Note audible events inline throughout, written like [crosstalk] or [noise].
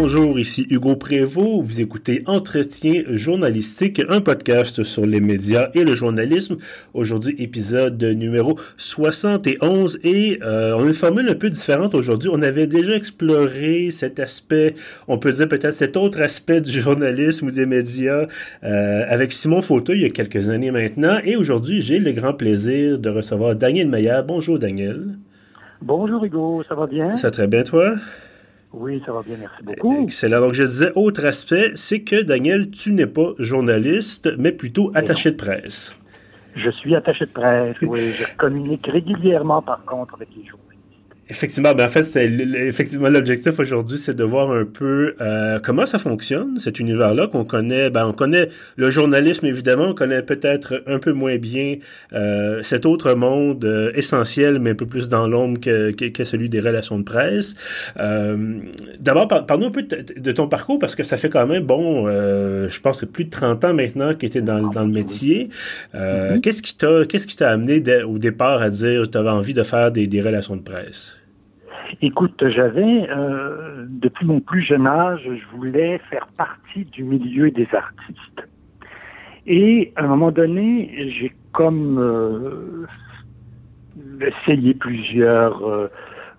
Bonjour, ici Hugo Prévost. Vous écoutez Entretien journalistique, un podcast sur les médias et le journalisme. Aujourd'hui, épisode numéro 71 et euh, on a une formule un peu différente aujourd'hui. On avait déjà exploré cet aspect, on peut dire peut-être cet autre aspect du journalisme ou des médias euh, avec Simon Fauteuil il y a quelques années maintenant. Et aujourd'hui, j'ai le grand plaisir de recevoir Daniel Maillard. Bonjour Daniel. Bonjour Hugo, ça va bien? Ça va très bien toi? Oui, ça va bien, merci beaucoup. Excellent. Donc, je disais, autre aspect, c'est que, Daniel, tu n'es pas journaliste, mais plutôt attaché de presse. Je suis attaché de presse, oui. Je communique régulièrement, par contre, avec les journalistes. Effectivement, ben en fait, c'est effectivement l'objectif aujourd'hui, c'est de voir un peu euh, comment ça fonctionne cet univers-là qu'on connaît. Ben, on connaît le journalisme évidemment, on connaît peut-être un peu moins bien euh, cet autre monde euh, essentiel, mais un peu plus dans l'ombre que, que, celui des relations de presse. Euh, D'abord, parle-nous un peu de, ton parcours parce que ça fait quand même bon, euh, je pense que plus de 30 ans maintenant que tu es dans, dans le métier. Mm-hmm. Qu'est-ce qui t'a qu'est-ce qui t'a amené au départ à dire que tu avais envie de faire des, des relations de presse? Écoute, j'avais, euh, depuis mon plus jeune âge, je voulais faire partie du milieu des artistes. Et à un moment donné, j'ai comme euh, essayé plusieurs euh,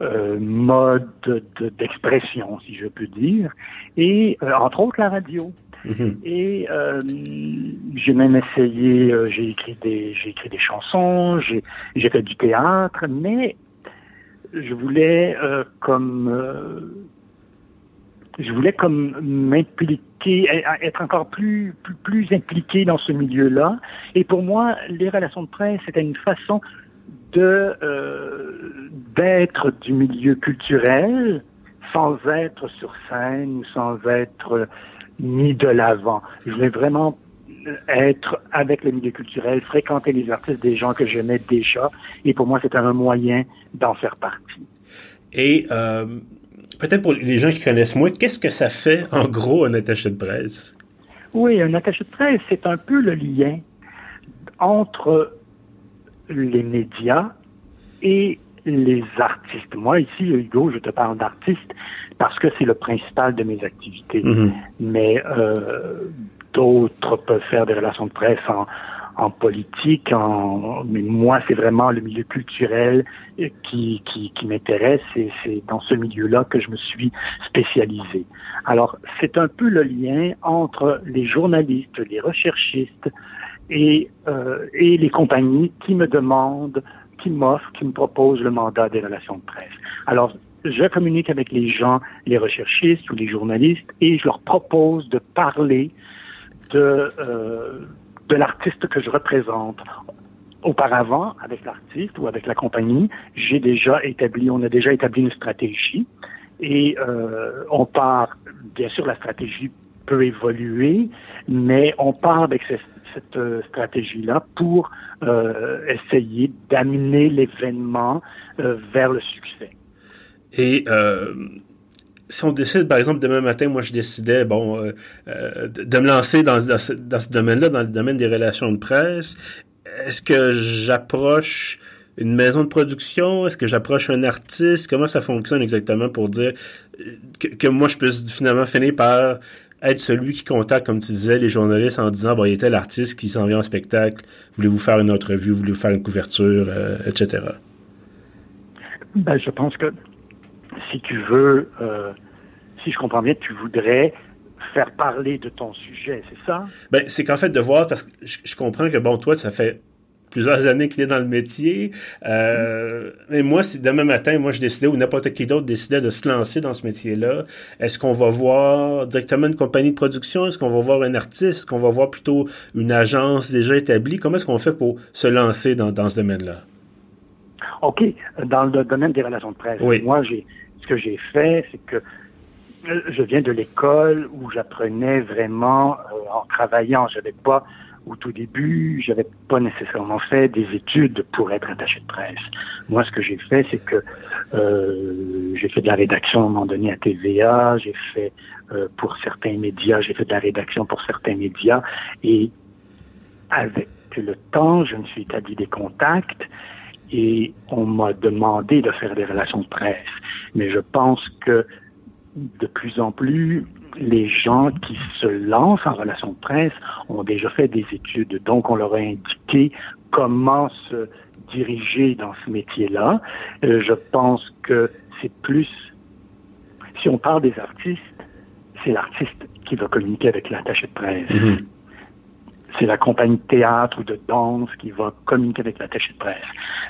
euh modes d'expression, si je peux dire, et euh, entre autres la radio. Mm-hmm. Et euh, j'ai même essayé, j'ai écrit des, j'ai écrit des chansons, j'ai fait du théâtre, mais je voulais euh, comme euh, je voulais comme m'impliquer, être encore plus, plus, plus impliqué dans ce milieu-là. Et pour moi, les relations de presse, c'était une façon de euh, d'être du milieu culturel sans être sur scène ou sans être mis de l'avant. Je voulais vraiment être avec le milieu culturel, fréquenter les artistes, des gens que j'aimais déjà. Et pour moi, c'était un moyen d'en faire partie. Et euh, peut-être pour les gens qui connaissent moins, qu'est-ce que ça fait en gros un attaché de presse? Oui, un attaché de presse, c'est un peu le lien entre les médias et les artistes. Moi, ici, Hugo, je te parle d'artistes parce que c'est le principal de mes activités. Mm-hmm. Mais euh, d'autres peuvent faire des relations de presse en, en politique, en, mais moi, c'est vraiment le milieu culturel qui, qui, qui m'intéresse et c'est dans ce milieu-là que je me suis spécialisé. Alors, c'est un peu le lien entre les journalistes, les recherchistes et, euh, et les compagnies qui me demandent, qui m'offrent, qui me proposent le mandat des relations de presse. Alors, je communique avec les gens, les recherchistes ou les journalistes, et je leur propose de parler de, euh, de l'artiste que je représente. Auparavant, avec l'artiste ou avec la compagnie, j'ai déjà établi, on a déjà établi une stratégie et euh, on part, bien sûr, la stratégie peut évoluer, mais on part avec cette, euh, stratégie-là pour euh, essayer d'amener l'événement euh, vers le succès. Et euh, si on décide, par exemple, demain matin, moi, je décidais, bon, euh, euh, de me lancer dans, dans ce, domaine-là, dans le domaine des relations de presse, est-ce que j'approche une maison de production? Est-ce que j'approche un artiste? Comment ça fonctionne exactement pour dire que, que, moi, je puisse finalement finir par être celui qui contacte, comme tu disais, les journalistes en disant, bon, il était l'artiste qui s'en vient en spectacle, voulez-vous faire une entrevue, voulez-vous faire une couverture, euh, etc. Ben, je pense que si tu veux, euh, si je comprends bien, tu voudrais faire parler de ton sujet, c'est ça? Ben, c'est qu'en fait, de voir, parce que je, comprends que, bon, toi, ça fait plusieurs années qu'il est dans le métier. Euh, mais moi, si demain matin, moi, je décidais, ou n'importe qui d'autre décidait de se lancer dans ce métier-là, est-ce qu'on va voir directement une compagnie de production? Est-ce qu'on va voir un artiste? Est-ce qu'on va voir plutôt une agence déjà établie? Comment est-ce qu'on fait pour se lancer dans, dans ce domaine-là? OK. Dans le domaine des relations de presse, oui. moi, j'ai que j'ai fait, c'est que euh, je viens de l'école où j'apprenais vraiment euh, en travaillant. J'avais pas, au tout début, j'avais pas nécessairement fait des études pour être attaché de presse. Moi, ce que j'ai fait, c'est que euh, j'ai fait de la rédaction à un moment donné à TVA, j'ai fait pour certains médias, j'ai fait de la rédaction pour certains médias, et avec le temps, je me suis établi des contacts et on m'a demandé de faire des relations de presse. Mais je pense que de plus en plus, les gens qui se lancent en relation de presse ont déjà fait des études. Donc, on leur a indiqué comment se diriger dans ce métier-là. Euh, je pense que c'est plus, si on parle des artistes, c'est l'artiste qui va communiquer avec l'attaché de presse. C'est la compagnie de théâtre ou de danse qui va communiquer avec l'attaché de presse.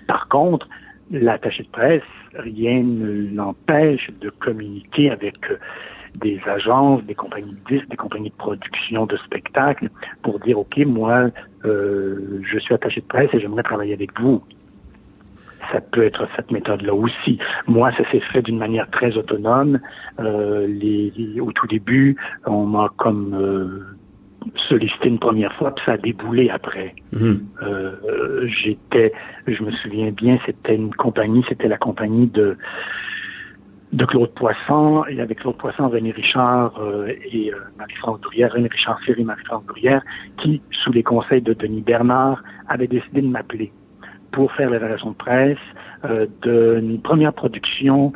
Par contre, l'attaché de presse, rien ne l'empêche de communiquer avec euh, des agences, des compagnies de disques, des compagnies de production de spectacles pour dire, OK, moi, euh, je suis attaché de presse et j'aimerais travailler avec vous. Ça peut être cette méthode-là aussi. Moi, ça s'est fait d'une manière très autonome. Euh, les, au tout début, on m'a comme euh, sollicité une première fois, puis ça a déboulé après. Mhm. Euh, j'étais, je me souviens bien, c'était une compagnie, c'était la compagnie de de Claude Poisson, et avec Claude Poisson, René Richard euh, et euh, Marie-France Bruyère, René Richard Cyr et Marie-France Bruyère, qui, sous les conseils de Denis Bernard, avaient décidé de m'appeler pour faire les relations de presse euh, d'une première production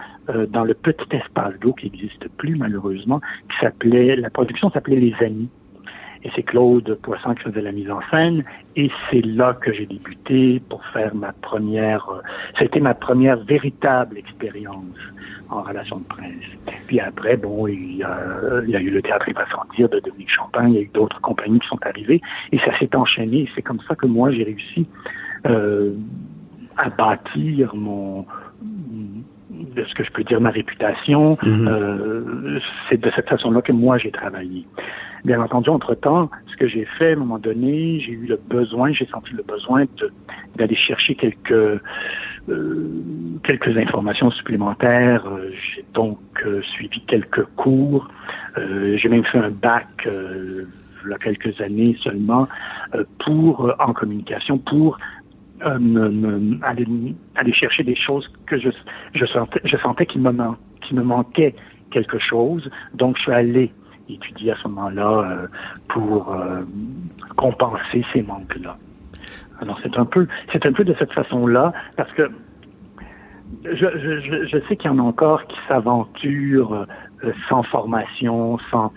dans le petit espace d'eau qui n'existe plus malheureusement, qui s'appelait, la production s'appelait Les Amis. Et c'est Claude Poisson qui faisait la mise en scène. Et c'est là que j'ai débuté pour faire ma première, euh, c'était ma première véritable expérience en relation de presse. Puis après, bon, il y a, il eu le théâtre et sans dire de Dominique Champagne, il y a eu d'autres compagnies qui sont arrivées, et ça s'est enchaîné. C'est comme ça que moi, j'ai réussi euh, à bâtir mon de ce que je peux dire ma réputation. Mm-hmm. euh, c'est de cette façon-là que moi j'ai travaillé. Bien entendu, entre-temps, ce que j'ai fait, à un moment donné, j'ai eu le besoin, j'ai senti le besoin d'aller chercher quelques euh, quelques informations supplémentaires. Euh, j'ai donc euh, suivi quelques cours. j'ai même fait un bac il y a quelques années seulement pour en communication pour aller, aller chercher des choses que je, je sentais, je sentais qu'il me, me manquait quelque chose. Donc, je suis allé étudier à ce moment-là pour compenser ces manques-là. Alors c'est un peu, c'est un peu de cette façon-là, parce que je, je, je sais qu'il y en a encore qui s'aventurent euh, sans formation, sans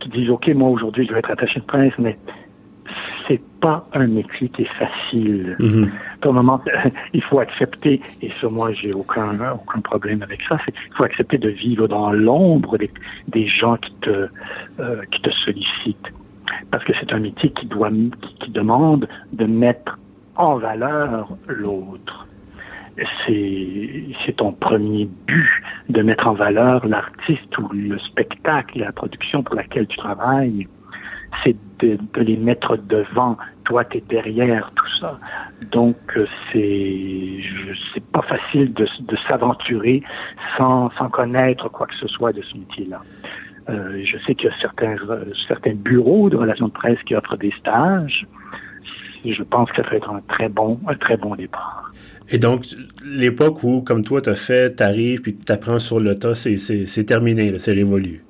qui disent OK, moi aujourd'hui je vais être attaché de presse, mais c'est pas un métier qui est facile. Mm moment, [laughs] il faut accepter, et ça, moi, j'ai aucun aucun problème avec ça. Il faut accepter de vivre dans l'ombre des, des, gens qui te euh, qui te sollicitent parce que c'est un métier qui doit qui, demande de mettre en valeur l'autre. C'est ton premier but de mettre en valeur l'artiste ou le spectacle, la production pour laquelle tu travailles. C'est de, les mettre devant. Toi, tu es derrière tout ça. Donc, c'est c'est pas facile de, de s'aventurer sans, sans connaître quoi que ce soit de ce métier-là. Euh, je sais qu'il y a certains, euh, certains bureaux de relations de presse qui offrent des stages. Je pense que ça peut être un très bon, un très bon départ. Et donc, l'époque où, comme toi, tu as fait, tu arrives, puis tu apprends sur le tas, c'est terminé, c'est révolu.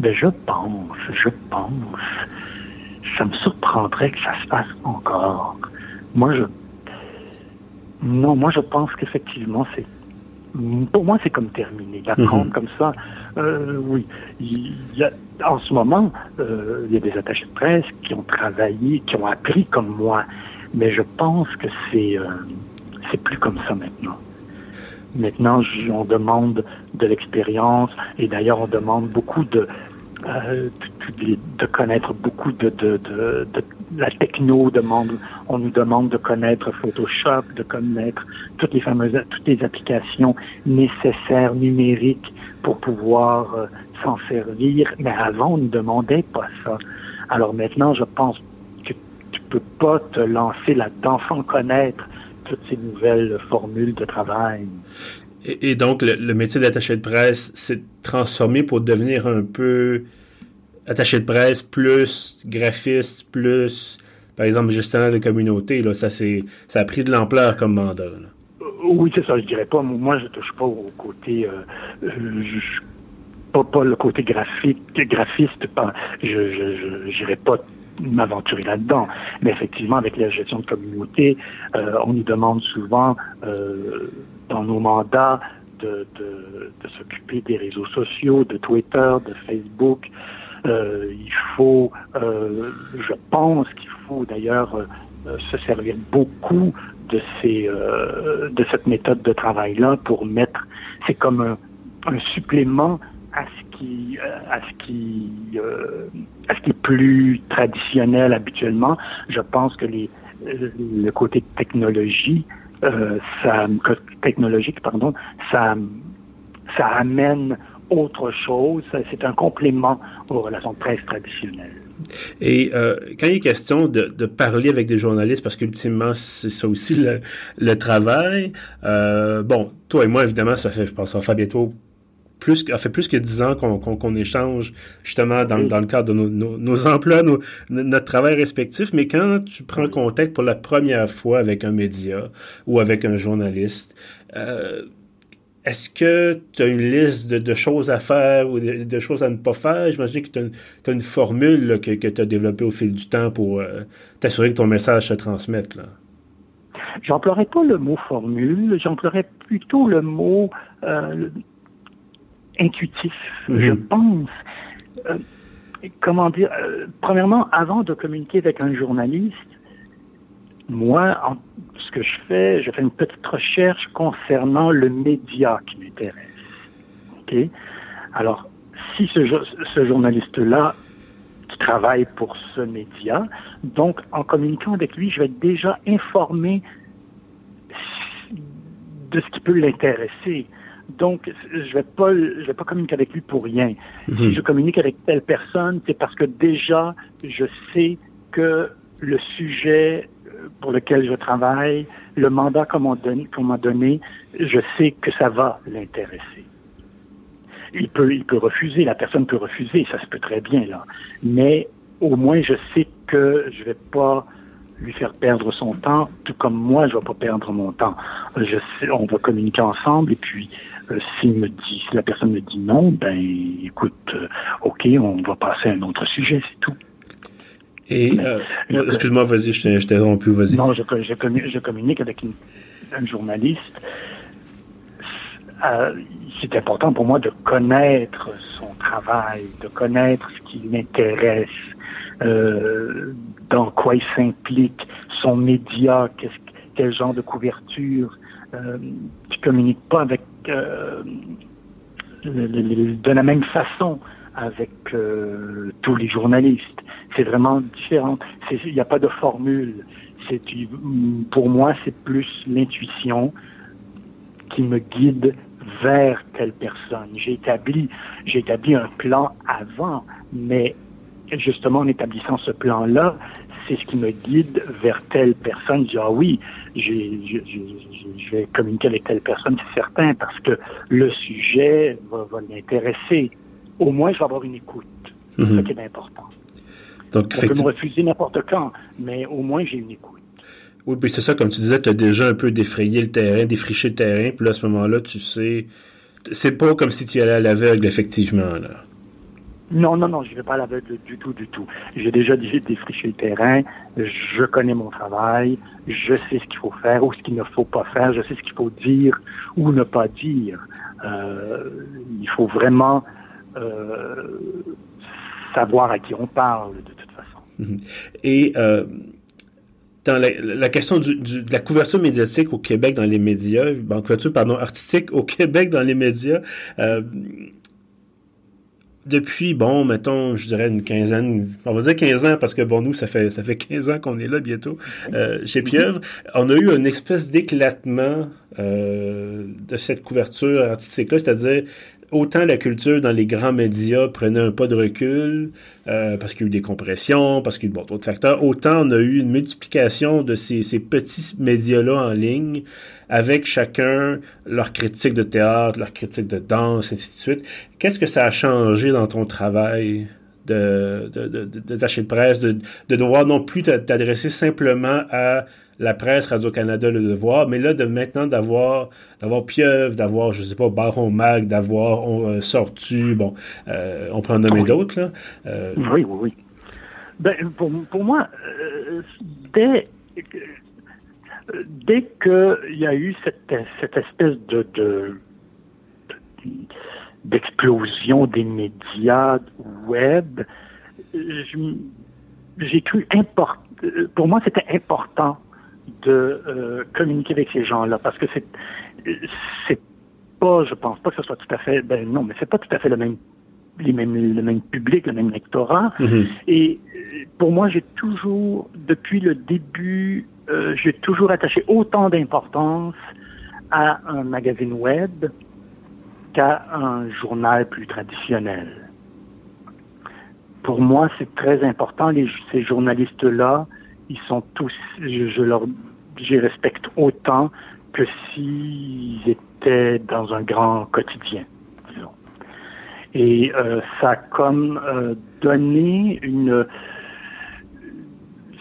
Ben, je pense, je pense. Ça me surprendrait que ça se fasse encore. Moi, je. Non, moi, je pense qu'effectivement, c'est pour moi, c'est comme terminé. D'apprendre mhm. comme ça, euh, oui. Il y a, en ce moment, euh, il y a des attachés de presse qui ont travaillé, qui ont appris comme moi, mais je pense que c'est euh, c'est plus comme ça maintenant. Maintenant, on demande de l'expérience et d'ailleurs, on demande beaucoup de, euh, de, connaître beaucoup de, de, de, de la techno demande, on nous demande de connaître Photoshop, de connaître toutes les fameuses, toutes les applications nécessaires numériques pour pouvoir euh, s'en servir. Mais avant, on ne demandait pas ça. Alors maintenant, je pense que tu peux pas te lancer là-dedans sans connaître toutes ces nouvelles formules de travail. Et, donc, le, métier d'attaché de presse s'est transformé pour devenir un peu attaché de presse plus graphiste plus, par exemple, gestionnaire de communauté. Là, ça, ça a pris de l'ampleur comme mandat. Oui, c'est ça, je dirais pas. Moi, je touche pas au côté. Euh, pas, pas, le côté graphique, graphiste. Je n'irai pas m'aventurer là-dedans. Mais effectivement, avec la gestion de communauté, euh, on nous demande souvent euh, dans nos mandats de, s'occuper des réseaux sociaux, de Twitter, de Facebook. il faut, je pense qu'il faut d'ailleurs se servir beaucoup de ces de cette méthode de travail là pour mettre c'est comme un, un supplément à ce qui à ce qui à ce qui est plus traditionnel habituellement je pense que les le côté technologie, euh, technologique, pardon, ça, ça amène autre chose. C'est un complément aux relations très traditionnelles. Et euh, quand il est question de, de, parler avec des journalistes, parce qu'ultimement, c'est ça aussi le, le travail, euh, bon, toi et moi, évidemment, ça fait, je pense, ça fait bientôt plus, a fait plus que dix ans qu'on échange justement dans, dans, le cadre de nos, nos, emplois, notre travail respectif. Mais quand tu prends contact pour la première fois avec un média ou avec un journaliste, euh, est-ce que tu as une liste de, choses à faire ou de, choses à ne pas faire? J'imagine que tu as, une formule que, que tu as développée au fil du temps pour euh, t'assurer que ton message se transmette. Là. J'emploierais pas le mot formule, j'emploierais plutôt le mot euh, intuitif, mhm. je pense. Euh, comment dire, euh, premièrement, avant de communiquer avec un journaliste, moi, ce que je fais, je fais une petite recherche concernant le média qui m'intéresse. OK? Alors, si ce, ce journaliste-là qui travaille pour ce média, donc en communiquant avec lui, je vais être déjà informé de ce qui peut l'intéresser. Donc, je vais pas, je vais pas communiquer avec lui pour rien. Si mhm. je communique avec telle personne, c'est parce que déjà, je sais que le sujet euh, pour lequel je travaille, le mandat qu'on m'a donné, je sais que ça va l'intéresser. Il peut, il peut refuser, la personne peut refuser, ça se peut très bien, là. Mais au moins, je sais que je vais pas lui faire perdre son temps, tout comme moi, je vais pas perdre mon temps. Je sais, on va communiquer ensemble et puis s'il me dit, si la personne me dit non, ben écoute, euh, ok, on va passer à un autre sujet, c'est tout. Et euh, excuse-moi, vas-y, je t'ai rompu, vas-y. Non, je, je, communique avec une, un journaliste. c'est important pour moi de connaître son travail, de connaître ce qui l'intéresse, dans quoi il s'implique, son média, quel genre de couverture. Euh, tu communiques pas avec euh, de la même façon avec euh, tous les journalistes. C'est vraiment différent. Il n'y a pas de formule. Pour moi, c'est plus l'intuition qui me guide vers telle personne. J'ai établi, j'ai établi un plan avant, mais justement en établissant ce plan-là, c'est ce qui me guide vers telle personne. Je dis, ah oui, je vais communiquer avec telle personne, c'est certain, parce que le sujet va, l'intéresser. Au moins, je vais avoir une écoute. C'est ce mhm. qui est important. Donc, On peut me refuser n'importe quand, mais au moins, j'ai une écoute. Oui, puis c'est ça, comme tu disais, tu as déjà un peu défrayé le terrain, défriché le terrain, puis là, à ce moment-là, tu sais, c'est pas comme si tu allais à l'aveugle, effectivement, là. Non, non, non, je ne vais pas à l'aveugle du tout, du tout. J'ai déjà défriché le terrain, je connais mon travail, je sais ce qu'il faut faire ou ce qu'il ne faut pas faire, je sais ce qu'il faut dire ou ne pas dire. Euh, il faut vraiment euh, savoir à qui on parle, de toute façon. Mhm. Et euh, dans la, question du, de la couverture médiatique au Québec dans les médias, ben, couverture, pardon, artistique au Québec dans les médias, depuis, bon, mettons, je dirais une quinzaine, on va dire 15 ans, parce que bon, nous, ça fait, ça fait 15 ans qu'on est là bientôt, euh, chez Pieuvre. On a eu une espèce d'éclatement euh, de cette couverture artistique-là, c'est-à-dire autant la culture dans les grands médias prenait un pas de recul, euh, parce qu'il y a eu des compressions, parce qu'il y a eu d'autres facteurs, autant on a eu une multiplication de ces, petits médias-là en ligne, avec chacun leur critique de théâtre, leur critique de danse, ainsi de suite. Qu'est-ce que ça a changé dans ton travail de, de, de, de presse, de, de devoir non plus t'adresser simplement à la presse, Radio-Canada, Le Devoir, mais là, de maintenant d'avoir d'avoir Pieuvre, d'avoir, je sais pas, Baron Mag, d'avoir euh, Sortu, bon, euh, on en nommer d'autres, là. Euh, oui, oui, oui. Ben, pour, pour moi, dès, dès qu'il y a eu cette, cette espèce de, de d'explosion des médias web, j'ai cru important. Pour moi, c'était important de euh, communiquer avec ces gens-là parce que c'est c'est pas, je pense pas que ce soit tout à fait, ben non, mais c'est pas tout à fait le même les mêmes, le même public, le même lectorat. Mm-hmm. Et pour moi, j'ai toujours, depuis le début, euh, j'ai toujours attaché autant d'importance à un magazine web qu'à un journal plus traditionnel. Pour moi, c'est très important. Les, ces journalistes-là, ils sont tous, je, je leur, les respecte autant que s'ils étaient dans un grand quotidien, disons. Et euh, ça a comme euh, donné une,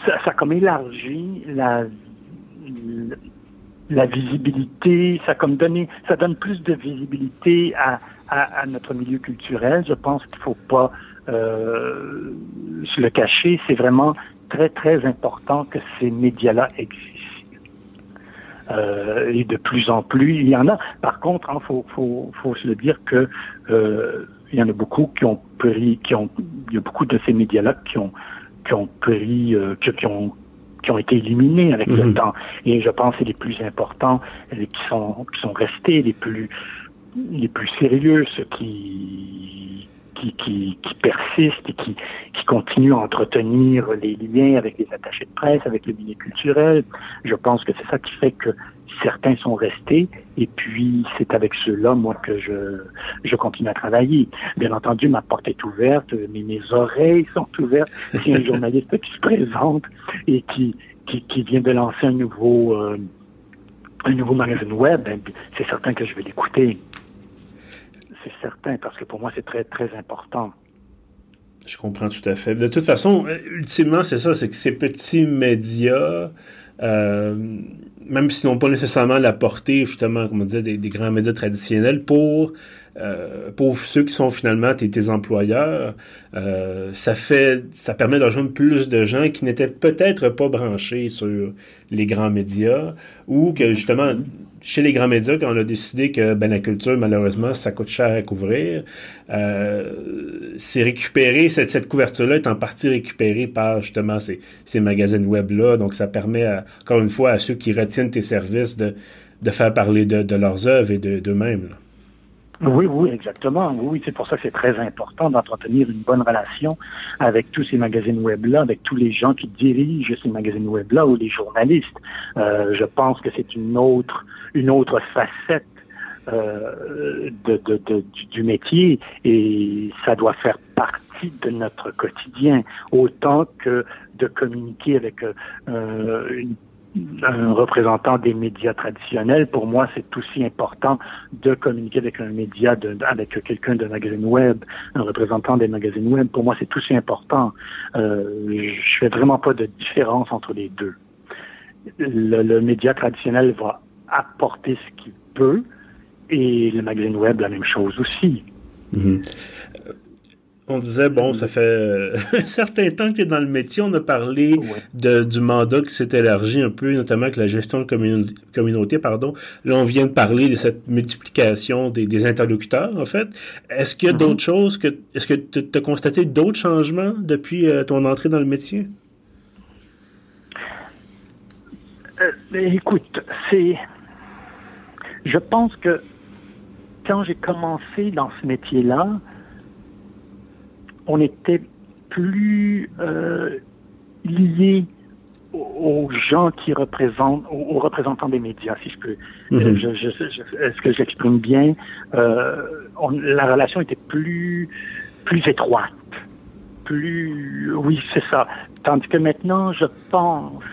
ça, a comme élargi la, visibilité, ça comme donné, ça donne plus de visibilité à, notre milieu culturel. Je pense qu'il faut pas euh, se le cacher. C'est vraiment très très important que ces médias-là existent. Euh, et de plus en plus, il y en a. Par contre, il hein, faut, faut, faut se le dire que euh, il y en a beaucoup qui ont pris, qui ont, il y a beaucoup de ces médias-là qui ont, qui ont pris, euh, qui, ont qui ont été éliminés avec le mhm. temps. Et je pense que les plus importants, les qui sont, qui sont restés les plus, les plus sérieux, ceux qui, qui, persistent et qui, continuent à entretenir les liens avec les attachés de presse, avec le milieu culturel. Je pense que c'est ça qui fait que certains sont restés et puis c'est avec ceux-là, moi, que je, continue à travailler. Bien entendu, ma porte est ouverte, mais mes oreilles sont ouvertes. Si un [laughs] journaliste qui se présente et qui, qui, qui vient de lancer un nouveau, euh, un nouveau magazine web, ben, c'est certain que je vais l'écouter. C'est certain, parce que pour moi, c'est très, très important. Je comprends tout à fait. De toute façon, ultimement, c'est ça, c'est que ces petits médias, euh, même s'ils n'ont pas nécessairement la portée, justement, comme on disait, des, grands médias traditionnels, pour, euh, pour ceux qui sont finalement tes, tes employeurs, euh, ça fait, ça permet de rejoindre plus de gens qui n'étaient peut-être pas branchés sur les grands médias, ou que justement, chez les grands médias, quand on a décidé que ben, la culture, malheureusement, ça coûte cher à couvrir, euh, c'est récupéré, cette, couverture-là est en partie récupérée par justement ces, ces magazines web-là. Donc, ça permet, encore une fois, à ceux qui retiennent tes services de, faire parler de, de leurs œuvres et d'eux-mêmes. Oui, oui, exactement. Oui, c'est pour ça que c'est très important d'entretenir une bonne relation avec tous ces magazines web-là, avec tous les gens qui dirigent ces magazines web-là ou les journalistes. Euh, je pense que c'est une autre, une autre facette euh, de, de, de, du métier et ça doit faire partie de notre quotidien autant que de communiquer avec euh, un représentant des médias traditionnels, pour moi, c'est aussi important de communiquer avec un média, de, avec quelqu'un de magazine web, un représentant des magazines web. Pour moi, c'est aussi important. Euh, je fais vraiment pas de différence entre les deux. Le, le média traditionnel va apporter ce qu'il peut et le magazine web, la même chose aussi. Mm-hmm on disait, bon, ça fait euh, [laughs] un certain temps que tu es dans le métier. On a parlé de, du mandat qui s'est élargi un peu, notamment avec la gestion de communauté. Pardon. Là, on vient de parler de cette multiplication des, interlocuteurs, en fait. Est-ce qu'il y a mm-hmm. d'autres choses que. Est-ce que tu as constaté d'autres changements depuis euh, ton entrée dans le métier? Euh, ben, écoute, c'est. Je pense que quand j'ai commencé dans ce métier-là, on était plus euh, liés aux gens qui représentent, aux, représentants des médias, si je peux. Mhm. Est-ce que j'exprime bien? Euh, La relation était plus plus étroite, plus. Oui, c'est ça. Tandis que maintenant, je pense.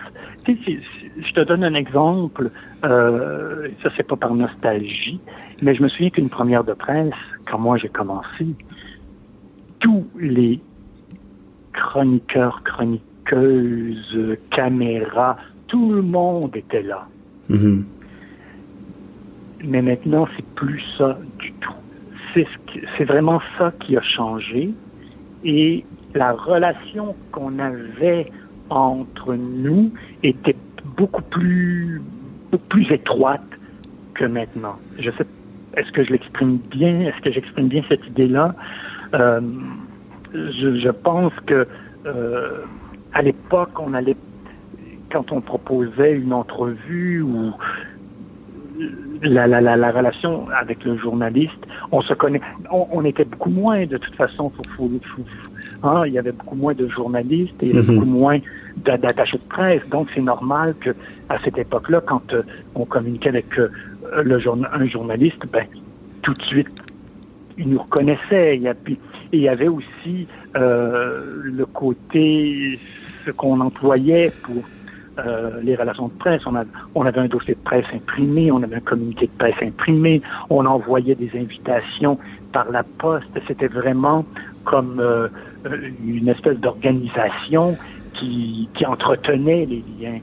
Je te donne un exemple. Euh, ça, c'est pas par nostalgie, mais je me souviens qu'une première de presse, quand moi j'ai commencé, tous les chroniqueurs, chroniqueuses, caméras, tout le monde était là. Mm-hmm. Mais maintenant, c'est plus ça du tout. C'est vraiment ça qui a changé. Et la relation qu'on avait entre nous était beaucoup plus, plus étroite que maintenant. Je sais est-ce que je l'exprime bien? Est-ce que j'exprime bien cette idée-là? Euh, je, pense que euh, à l'époque, on allait quand on proposait une entrevue ou la, la, la, la, relation avec le journaliste, on se connaît, on, était beaucoup moins de toute façon. Faut, faut, hein, il y avait beaucoup moins de journalistes et il y avait beaucoup moins d'attachés de presse. Donc c'est normal que à cette époque-là, quand euh, on communiquait avec euh, le journa un journaliste, ben tout de suite il nous reconnaissait. Il y, a, et il y avait aussi euh, le côté ce qu'on employait pour euh, les relations de presse. On, a, on avait un dossier de presse imprimé, on avait un communiqué de presse imprimé, on envoyait des invitations par la poste. C'était vraiment comme euh, une espèce d'organisation qui, qui entretenait les liens.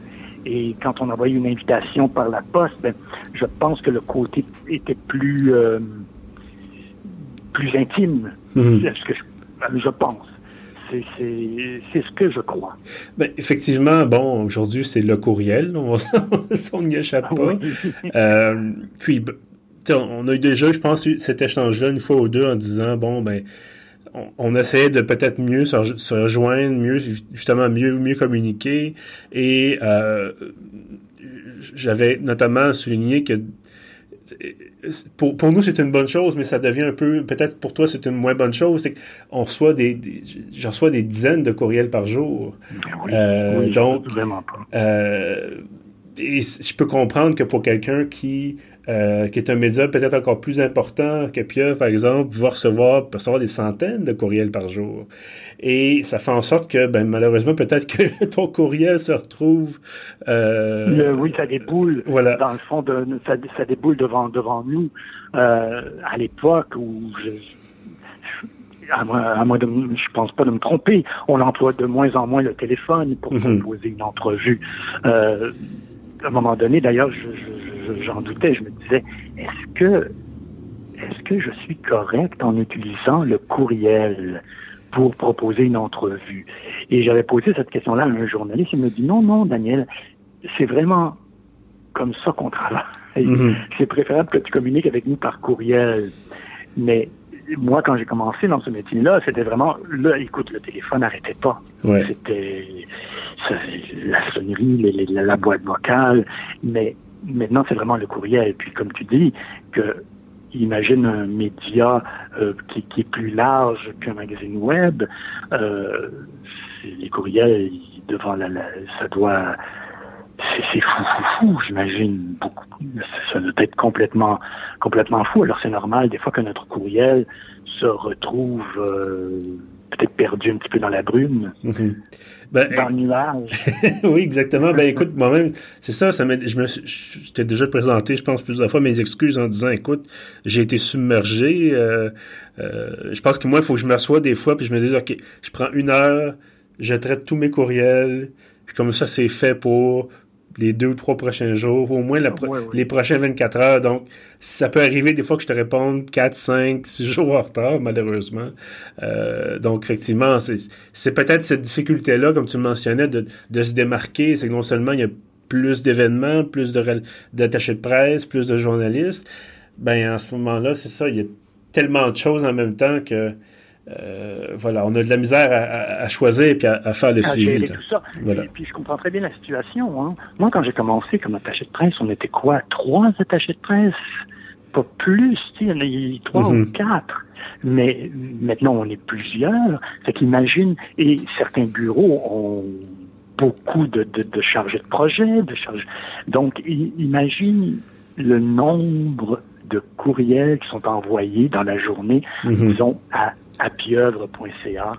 Et quand on envoyait une invitation par la poste, ben, je pense que le côté était plus euh, plus intime. Mmh. Ce que je, je pense. C'est ce que je crois. Ben, effectivement, bon, aujourd'hui, c'est le courriel. On [laughs] n'y échappe pas. Oui. [laughs] euh, puis, on a eu déjà, je pense, cet échange-là une fois ou deux en disant, bon, ben, on, on essayait de peut-être mieux se, se, rejoindre, mieux, justement, mieux, mieux communiquer. Et euh, j'avais notamment souligné que pour, pour nous, c'est une bonne chose, mais ça devient un peu, peut-être pour toi, c'est une moins bonne chose. C'est qu'on reçoit des, des j'en reçois des dizaines de courriels par jour. Oui, euh, oui, donc, vraiment pas. Euh, et je peux comprendre que pour quelqu'un qui euh, qui est un média peut-être encore plus important que Pieuvre, par exemple, va recevoir, peut recevoir des centaines de courriels par jour. Et ça fait en sorte que, ben, malheureusement, peut-être que [laughs] ton courriel se retrouve... Euh, Le, oui, ça déboule. Voilà. Dans le fond, de, ça, ça déboule devant, devant nous. Euh, à l'époque où je, à moins, à moins de, je pense pas de me tromper, on emploie de moins en moins le téléphone pour mm -hmm. proposer une entrevue. Euh, à un moment donné, d'ailleurs, je, je, j'en doutais, je me disais, est-ce que, est-ce que je suis correct en utilisant le courriel pour proposer une entrevue? Et j'avais posé cette question-là à un journaliste, il me dit, non, non, Daniel, c'est vraiment comme ça qu'on travaille. Mm -hmm. C'est préférable que tu communiques avec nous par courriel. Mais moi, quand j'ai commencé dans ce métier-là, c'était vraiment, là, écoute, le téléphone n'arrêtait pas. Ouais. C'était la sonnerie, les, les, la boîte vocale, mais maintenant, c'est vraiment le courriel. Puis, comme tu dis, que imagine un média euh, qui, qui, est plus large qu'un magazine web, euh, les courriels, devant la, la ça doit c'est fou, fou, fou, j'imagine. Ça doit être complètement, complètement fou. Alors c'est normal des fois que notre courriel se retrouve euh, peut-être perdu un petit peu dans la brume, mm -hmm. ben, dans le nuage. [laughs] oui, exactement. Ben écoute, moi-même, c'est ça. ça je me, je t'ai déjà présenté, je pense plusieurs fois mes excuses en disant, écoute, j'ai été submergé. Euh, euh, je pense que moi, il faut que je m'assoie des fois puis je me dise, ok, je prends une heure, je traite tous mes courriels, puis comme ça, c'est fait pour les deux ou trois prochains jours, au moins la pro ouais, ouais. les prochaines 24 heures. Donc, ça peut arriver des fois que je te réponde 4, 5, 6 jours en retard, malheureusement. Euh, donc, effectivement, c'est peut-être cette difficulté-là, comme tu le mentionnais, de, de se démarquer. C'est que non seulement il y a plus d'événements, plus d'attachés de, de presse, plus de journalistes. Ben, en ce moment-là, c'est ça, il y a tellement de choses en même temps que euh, voilà, on a de la misère à, à, choisir et puis à, à, faire le à suivi. Tout ça. Voilà. Et puis je comprends très bien la situation. Hein. Moi, quand j'ai commencé comme attaché de presse, on était quoi? Trois attachés de presse? Pas plus, il y en a eu trois mm -hmm. ou quatre. Mais maintenant, on est plusieurs. Fait qu'imagine, et certains bureaux ont beaucoup de, de, de chargés de projet, de chargés. Donc, imagine le nombre de courriels qui sont envoyés dans la journée, mm -hmm. disons, à à pieuvre.ca.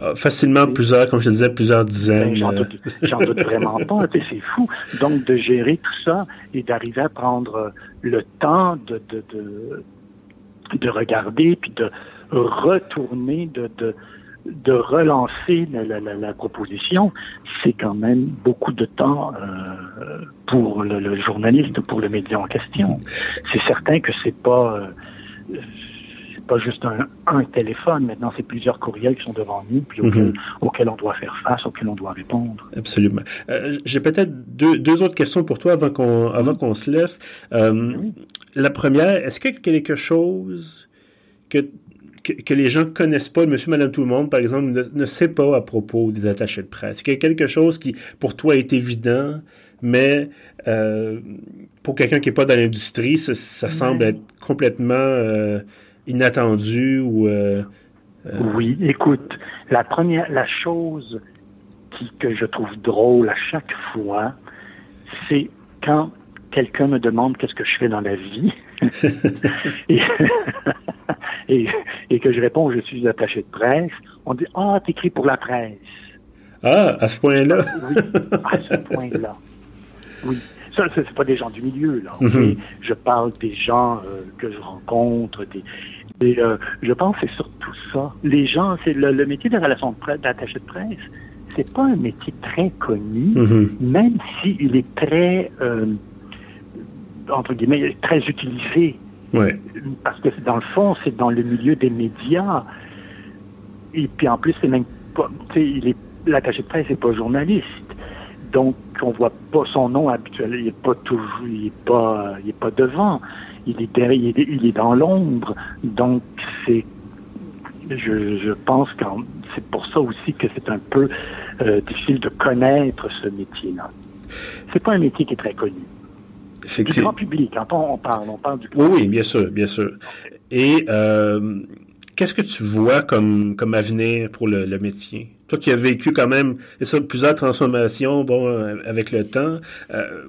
Euh, facilement plusieurs, comme je te disais, plusieurs dizaines. J'en doute, doute, vraiment pas, c'est fou. Donc de gérer tout ça et d'arriver à prendre le temps de, de, de, de, regarder puis de retourner, de, de, de relancer la, la, la, la proposition, c'est quand même beaucoup de temps euh, pour le, le, journaliste, pour le média en question. C'est certain que c'est pas euh, pas juste un, un téléphone. Maintenant, c'est plusieurs courriels qui sont devant nous, puis auxquels, mm -hmm. auxquels on doit faire face, auxquels on doit répondre. Absolument. Euh, J'ai peut-être deux, deux, autres questions pour toi avant qu'on avant qu'on se laisse. Euh, oui. la première, est-ce qu'il y a quelque chose que, que, les gens connaissent pas, monsieur, madame, tout le monde, par exemple, ne, ne sait pas à propos des attachés de presse? Est-ce qu'il y a quelque chose qui, pour toi, est évident, mais euh, pour quelqu'un qui n'est pas dans l'industrie, ça, semble être complètement euh, inattendu ou... Euh, oui, écoute, la première, la chose qui, que je trouve drôle à chaque fois, c'est quand quelqu'un me demande qu'est-ce que je fais dans la vie [laughs] [laughs] et, et, que je réponds je suis attaché de presse, on dit Ah, t'écris pour la presse. Ah, à ce point-là. oui, à ce point-là. Oui. Ça, c'est pas des gens du milieu, là. Mhm. Je parle des gens euh, que je rencontre, des, euh, je pense que c'est surtout ça. Les gens, c'est le, métier de relation d'attaché de presse, c'est pas un métier très connu, mhm. même s'il est très, euh, entre guillemets, très utilisé. Ouais. Parce que dans le fond, c'est dans le milieu des médias. Et puis en plus, c'est même pas, il est, l'attaché de presse n'est pas journaliste. Donc, on voit pas son nom habituel. Il est pas toujours, il est pas, il est pas devant. Il est derrière, il est, dans l'ombre. Donc, c'est, je, je pense que c'est pour ça aussi que c'est un peu euh, difficile de connaître ce métier-là. C'est pas un métier qui est très connu. Du grand public, quand on, parle, on parle du public. Oui, oui, bien sûr, bien sûr. Et euh, qu'est-ce que tu vois comme, comme avenir pour le, le métier? Toi qui as vécu quand même ça, plusieurs transformations bon, euh, avec le temps, euh,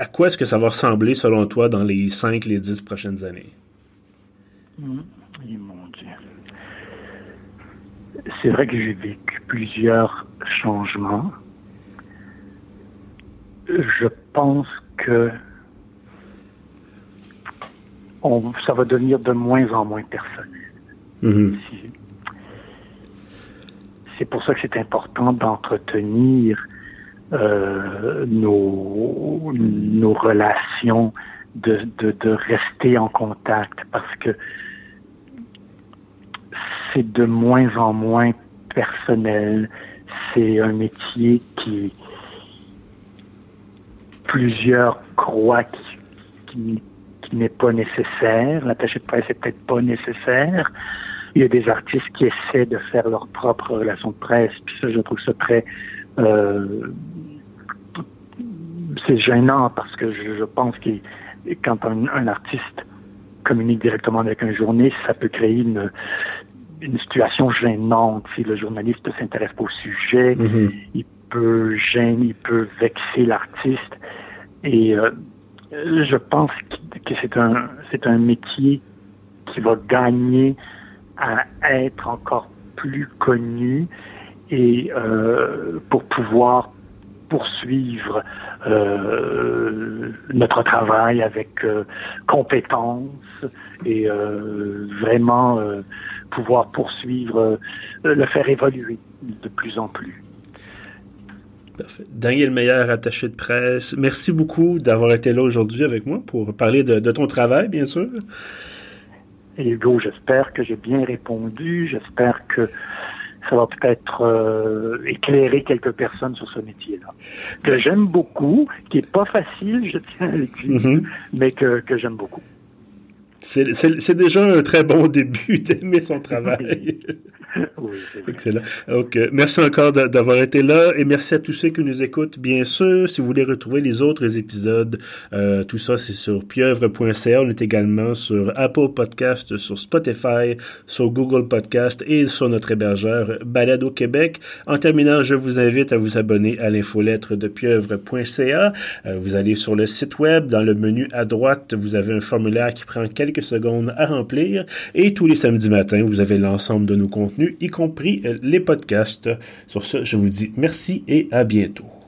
à quoi est-ce que ça va ressembler selon toi dans les 5, les 10 prochaines années? Mmh. mon Dieu. C'est vrai que j'ai vécu plusieurs changements. Je pense que ça va devenir de moins en moins personnel. Mm-hmm. C'est pour ça que c'est important d'entretenir euh, nos, nos relations, de, de, de rester en contact, parce que c'est de moins en moins personnel. C'est un métier qui plusieurs croient qui, qui n'est pas nécessaire. L'attaché de presse est peut-être pas nécessaire. Il y a des artistes qui essaient de faire leur propre relation de presse, puis ça, je trouve ça très... Euh, c'est gênant parce que je, pense que quand un, artiste communique directement avec un journaliste, ça peut créer une, une situation gênante. Si le journaliste ne s'intéresse pas au sujet, mm-hmm. il peut gêner, il peut vexer l'artiste. Et euh, je pense que c'est un, c'est un métier qui va gagner à être encore plus connu et euh, pour pouvoir poursuivre euh, notre travail avec euh, compétence et euh, vraiment pouvoir poursuivre, le faire évoluer de plus en plus. Parfait. Daniel Meyer, attaché de presse, merci beaucoup d'avoir été là aujourd'hui avec moi pour parler de, de ton travail, bien sûr. Hugo, j'espère que j'ai bien répondu. J'espère que ça va peut-être euh, éclairer quelques personnes sur ce métier-là. Que j'aime beaucoup, qui est pas facile, je tiens à le dire, mm-hmm. mais que, que j'aime beaucoup. C'est déjà un très bon [laughs] début d'aimer son [laughs] travail. Excellent. Donc, merci encore d'avoir été là et merci à tous ceux qui nous écoutent. Bien sûr, si vous voulez retrouver les autres épisodes, euh, tout ça, c'est sur pieuvre.ca. On est également sur Apple Podcast, sur Spotify, sur Google Podcast et sur notre hébergeur Balado Québec. En terminant, je vous invite à vous abonner à l'infolettre de pieuvre.ca. Euh, vous allez sur le site web, dans le menu à droite, vous avez un formulaire qui prend quelques secondes à remplir. Et tous les samedis matins, vous avez l'ensemble de nos contenus, y compris euh, les podcasts. Sur ce, je vous dis merci et à bientôt.